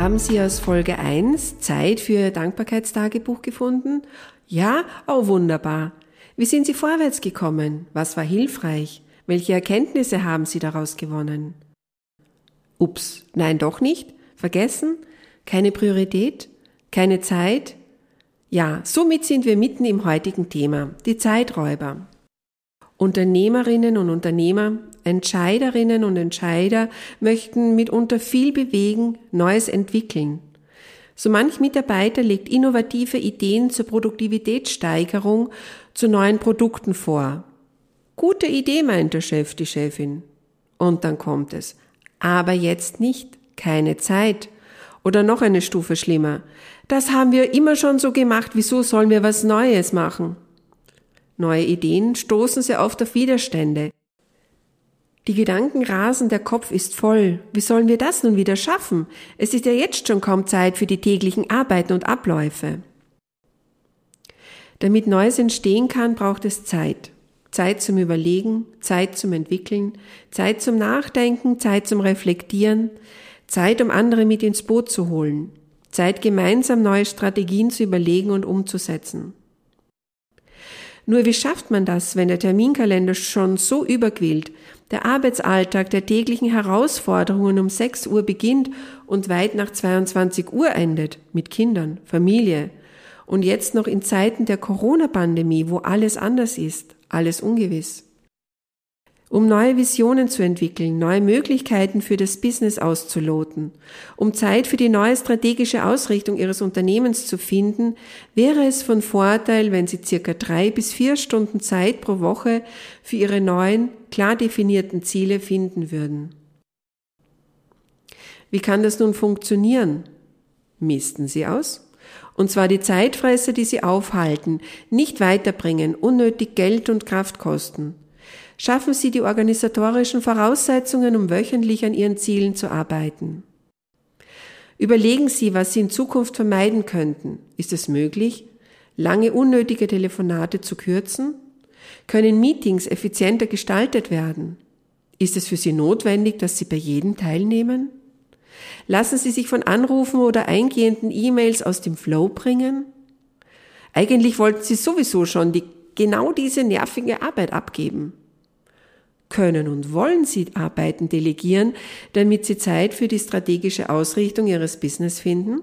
Haben Sie aus Folge 1 Zeit für Ihr Dankbarkeitstagebuch gefunden? Ja? Oh, wunderbar. Wie sind Sie vorwärts gekommen? Was war hilfreich? Welche Erkenntnisse haben Sie daraus gewonnen? Ups, nein, doch nicht? Vergessen? Keine Priorität? Keine Zeit? Ja, somit sind wir mitten im heutigen Thema, die Zeiträuber. Unternehmerinnen und Unternehmer, Entscheiderinnen und Entscheider möchten mitunter viel bewegen, Neues entwickeln. So manch Mitarbeiter legt innovative Ideen zur Produktivitätssteigerung zu neuen Produkten vor. Gute Idee, meint der Chef, die Chefin. Und dann kommt es. Aber jetzt nicht. Keine Zeit. Oder noch eine Stufe schlimmer. Das haben wir immer schon so gemacht. Wieso sollen wir was Neues machen? Neue Ideen stoßen sehr oft auf Widerstände. Die Gedanken rasen, der Kopf ist voll. Wie sollen wir das nun wieder schaffen? Es ist ja jetzt schon kaum Zeit für die täglichen Arbeiten und Abläufe. Damit Neues entstehen kann, braucht es Zeit. Zeit zum Überlegen, Zeit zum Entwickeln, Zeit zum Nachdenken, Zeit zum Reflektieren, Zeit, um andere mit ins Boot zu holen, Zeit gemeinsam neue Strategien zu überlegen und umzusetzen. Nur wie schafft man das, wenn der Terminkalender schon so überquillt, der Arbeitsalltag der täglichen Herausforderungen um 6 Uhr beginnt und weit nach 22 Uhr endet, mit Kindern, Familie, und jetzt noch in Zeiten der Corona-Pandemie, wo alles anders ist, alles ungewiss. Um neue Visionen zu entwickeln, neue Möglichkeiten für das Business auszuloten, um Zeit für die neue strategische Ausrichtung Ihres Unternehmens zu finden, wäre es von Vorteil, wenn Sie circa drei bis vier Stunden Zeit pro Woche für Ihre neuen, klar definierten Ziele finden würden. Wie kann das nun funktionieren? Misten Sie aus? Und zwar die Zeitfresser, die Sie aufhalten, nicht weiterbringen, unnötig Geld und Kraft kosten. Schaffen Sie die organisatorischen Voraussetzungen, um wöchentlich an Ihren Zielen zu arbeiten. Überlegen Sie, was Sie in Zukunft vermeiden könnten. Ist es möglich, lange unnötige Telefonate zu kürzen? Können Meetings effizienter gestaltet werden? Ist es für Sie notwendig, dass Sie bei jedem teilnehmen? Lassen Sie sich von Anrufen oder eingehenden E-Mails aus dem Flow bringen? Eigentlich wollten Sie sowieso schon die, genau diese nervige Arbeit abgeben können und wollen Sie Arbeiten delegieren, damit Sie Zeit für die strategische Ausrichtung Ihres Business finden?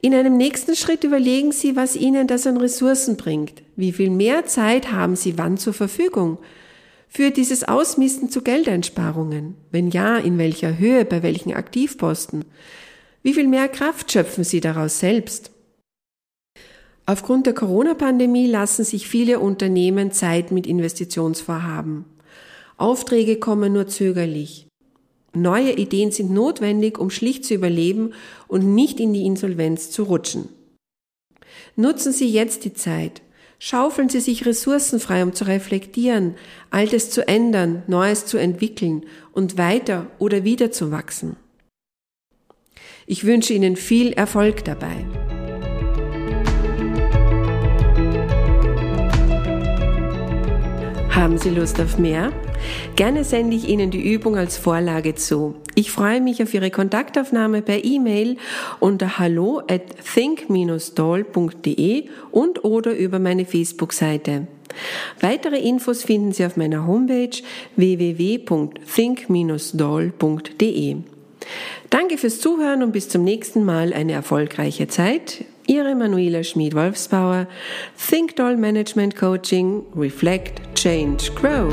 In einem nächsten Schritt überlegen Sie, was Ihnen das an Ressourcen bringt. Wie viel mehr Zeit haben Sie wann zur Verfügung? Für dieses Ausmisten zu Geldeinsparungen? Wenn ja, in welcher Höhe, bei welchen Aktivposten? Wie viel mehr Kraft schöpfen Sie daraus selbst? Aufgrund der Corona-Pandemie lassen sich viele Unternehmen Zeit mit Investitionsvorhaben. Aufträge kommen nur zögerlich. Neue Ideen sind notwendig, um schlicht zu überleben und nicht in die Insolvenz zu rutschen. Nutzen Sie jetzt die Zeit. Schaufeln Sie sich Ressourcen frei, um zu reflektieren, Altes zu ändern, Neues zu entwickeln und weiter oder wieder zu wachsen. Ich wünsche Ihnen viel Erfolg dabei. Haben Sie Lust auf mehr? Gerne sende ich Ihnen die Übung als Vorlage zu. Ich freue mich auf Ihre Kontaktaufnahme per E-Mail unter hallo at think-doll.de und oder über meine Facebook-Seite. Weitere Infos finden Sie auf meiner Homepage www.think-doll.de. Danke fürs Zuhören und bis zum nächsten Mal eine erfolgreiche Zeit. Ihre Manuela Schmid-Wolfsbauer, Think Doll Management Coaching, Reflect, Change, Grow.